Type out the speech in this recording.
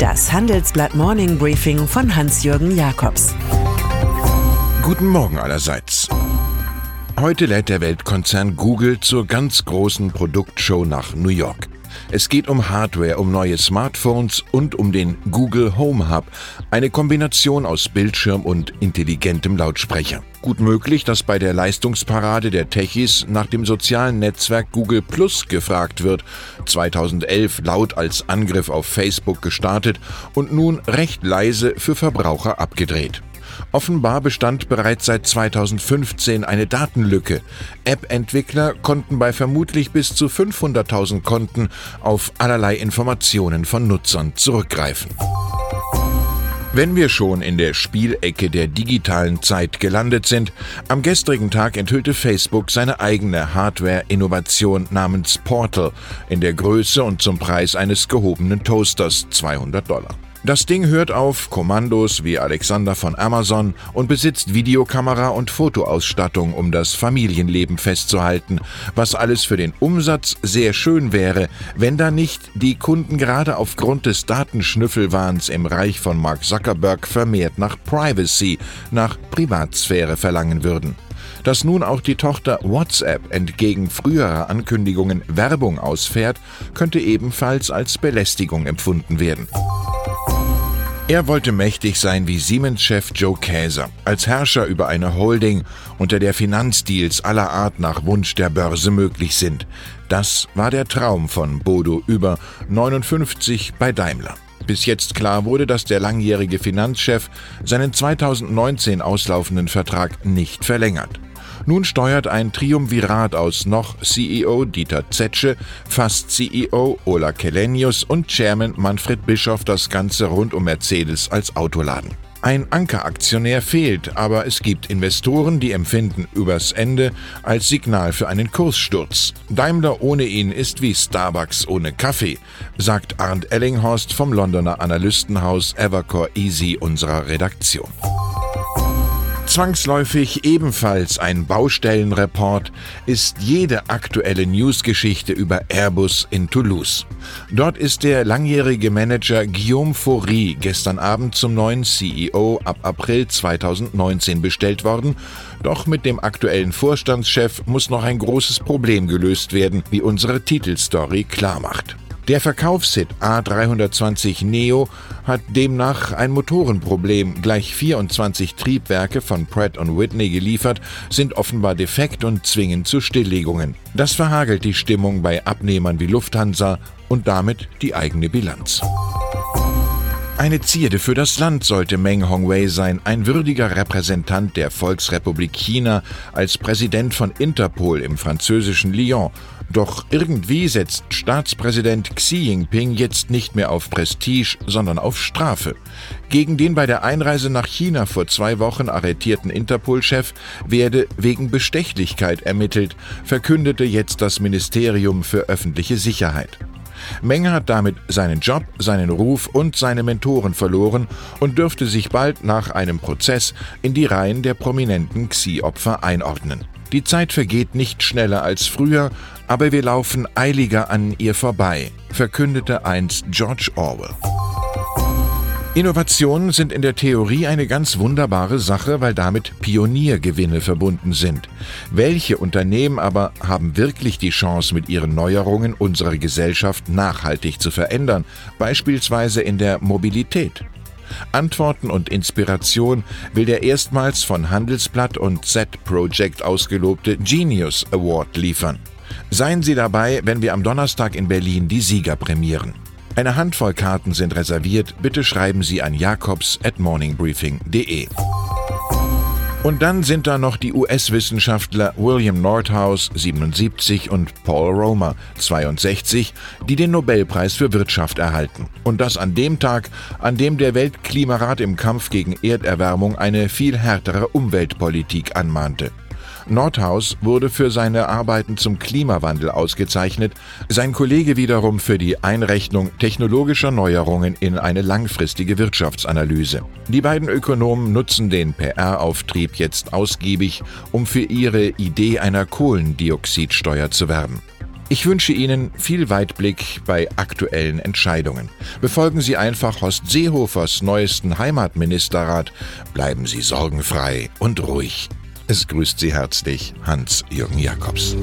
Das Handelsblatt Morning Briefing von Hans-Jürgen Jakobs. Guten Morgen allerseits. Heute lädt der Weltkonzern Google zur ganz großen Produktshow nach New York. Es geht um Hardware, um neue Smartphones und um den Google Home Hub, eine Kombination aus Bildschirm und intelligentem Lautsprecher. Gut möglich, dass bei der Leistungsparade der Techies nach dem sozialen Netzwerk Google Plus gefragt wird, 2011 laut als Angriff auf Facebook gestartet und nun recht leise für Verbraucher abgedreht. Offenbar bestand bereits seit 2015 eine Datenlücke. App-Entwickler konnten bei vermutlich bis zu 500.000 Konten auf allerlei Informationen von Nutzern zurückgreifen. Wenn wir schon in der Spielecke der digitalen Zeit gelandet sind, am gestrigen Tag enthüllte Facebook seine eigene Hardware-Innovation namens Portal in der Größe und zum Preis eines gehobenen Toasters 200 Dollar. Das Ding hört auf Kommandos wie Alexander von Amazon und besitzt Videokamera und Fotoausstattung, um das Familienleben festzuhalten, was alles für den Umsatz sehr schön wäre, wenn da nicht die Kunden gerade aufgrund des Datenschnüffelwahns im Reich von Mark Zuckerberg vermehrt nach Privacy, nach Privatsphäre verlangen würden. Dass nun auch die Tochter WhatsApp entgegen früherer Ankündigungen Werbung ausfährt, könnte ebenfalls als Belästigung empfunden werden. Er wollte mächtig sein wie Siemens-Chef Joe Käser, als Herrscher über eine Holding, unter der Finanzdeals aller Art nach Wunsch der Börse möglich sind. Das war der Traum von Bodo über 59 bei Daimler. Bis jetzt klar wurde, dass der langjährige Finanzchef seinen 2019 auslaufenden Vertrag nicht verlängert. Nun steuert ein Triumvirat aus noch CEO Dieter Zetsche, fast CEO Ola Kelenius und Chairman Manfred Bischoff das Ganze rund um Mercedes als Autoladen. Ein Ankeraktionär fehlt, aber es gibt Investoren, die empfinden übers Ende als Signal für einen Kurssturz. Daimler ohne ihn ist wie Starbucks ohne Kaffee, sagt Arndt Ellinghorst vom Londoner Analystenhaus Evercore Easy unserer Redaktion. Zwangsläufig ebenfalls ein Baustellenreport ist jede aktuelle Newsgeschichte über Airbus in Toulouse. Dort ist der langjährige Manager Guillaume Faury gestern Abend zum neuen CEO ab April 2019 bestellt worden. Doch mit dem aktuellen Vorstandschef muss noch ein großes Problem gelöst werden, wie unsere Titelstory klarmacht. Der Verkaufshit A320 Neo hat demnach ein Motorenproblem. Gleich 24 Triebwerke von Pratt Whitney geliefert, sind offenbar defekt und zwingen zu Stilllegungen. Das verhagelt die Stimmung bei Abnehmern wie Lufthansa und damit die eigene Bilanz. Eine Zierde für das Land sollte Meng Hongwei sein, ein würdiger Repräsentant der Volksrepublik China als Präsident von Interpol im französischen Lyon. Doch irgendwie setzt Staatspräsident Xi Jinping jetzt nicht mehr auf Prestige, sondern auf Strafe. Gegen den bei der Einreise nach China vor zwei Wochen arretierten Interpol-Chef werde wegen Bestechlichkeit ermittelt, verkündete jetzt das Ministerium für öffentliche Sicherheit. Meng hat damit seinen Job, seinen Ruf und seine Mentoren verloren und dürfte sich bald nach einem Prozess in die Reihen der prominenten Xi-Opfer einordnen. Die Zeit vergeht nicht schneller als früher, aber wir laufen eiliger an ihr vorbei, verkündete einst George Orwell. Innovationen sind in der Theorie eine ganz wunderbare Sache, weil damit Pioniergewinne verbunden sind. Welche Unternehmen aber haben wirklich die Chance, mit ihren Neuerungen unsere Gesellschaft nachhaltig zu verändern, beispielsweise in der Mobilität? Antworten und Inspiration will der erstmals von Handelsblatt und Z-Project ausgelobte Genius Award liefern. Seien Sie dabei, wenn wir am Donnerstag in Berlin die Sieger prämieren. Eine Handvoll Karten sind reserviert. Bitte schreiben Sie an jakobs at morningbriefing.de. Und dann sind da noch die US-Wissenschaftler William Nordhaus 77 und Paul Romer 62, die den Nobelpreis für Wirtschaft erhalten. Und das an dem Tag, an dem der Weltklimarat im Kampf gegen Erderwärmung eine viel härtere Umweltpolitik anmahnte. Nordhaus wurde für seine Arbeiten zum Klimawandel ausgezeichnet, sein Kollege wiederum für die Einrechnung technologischer Neuerungen in eine langfristige Wirtschaftsanalyse. Die beiden Ökonomen nutzen den PR-Auftrieb jetzt ausgiebig, um für ihre Idee einer Kohlendioxidsteuer zu werben. Ich wünsche Ihnen viel Weitblick bei aktuellen Entscheidungen. Befolgen Sie einfach Horst Seehofers neuesten Heimatministerrat. Bleiben Sie sorgenfrei und ruhig. Es grüßt Sie herzlich Hans-Jürgen Jakobs.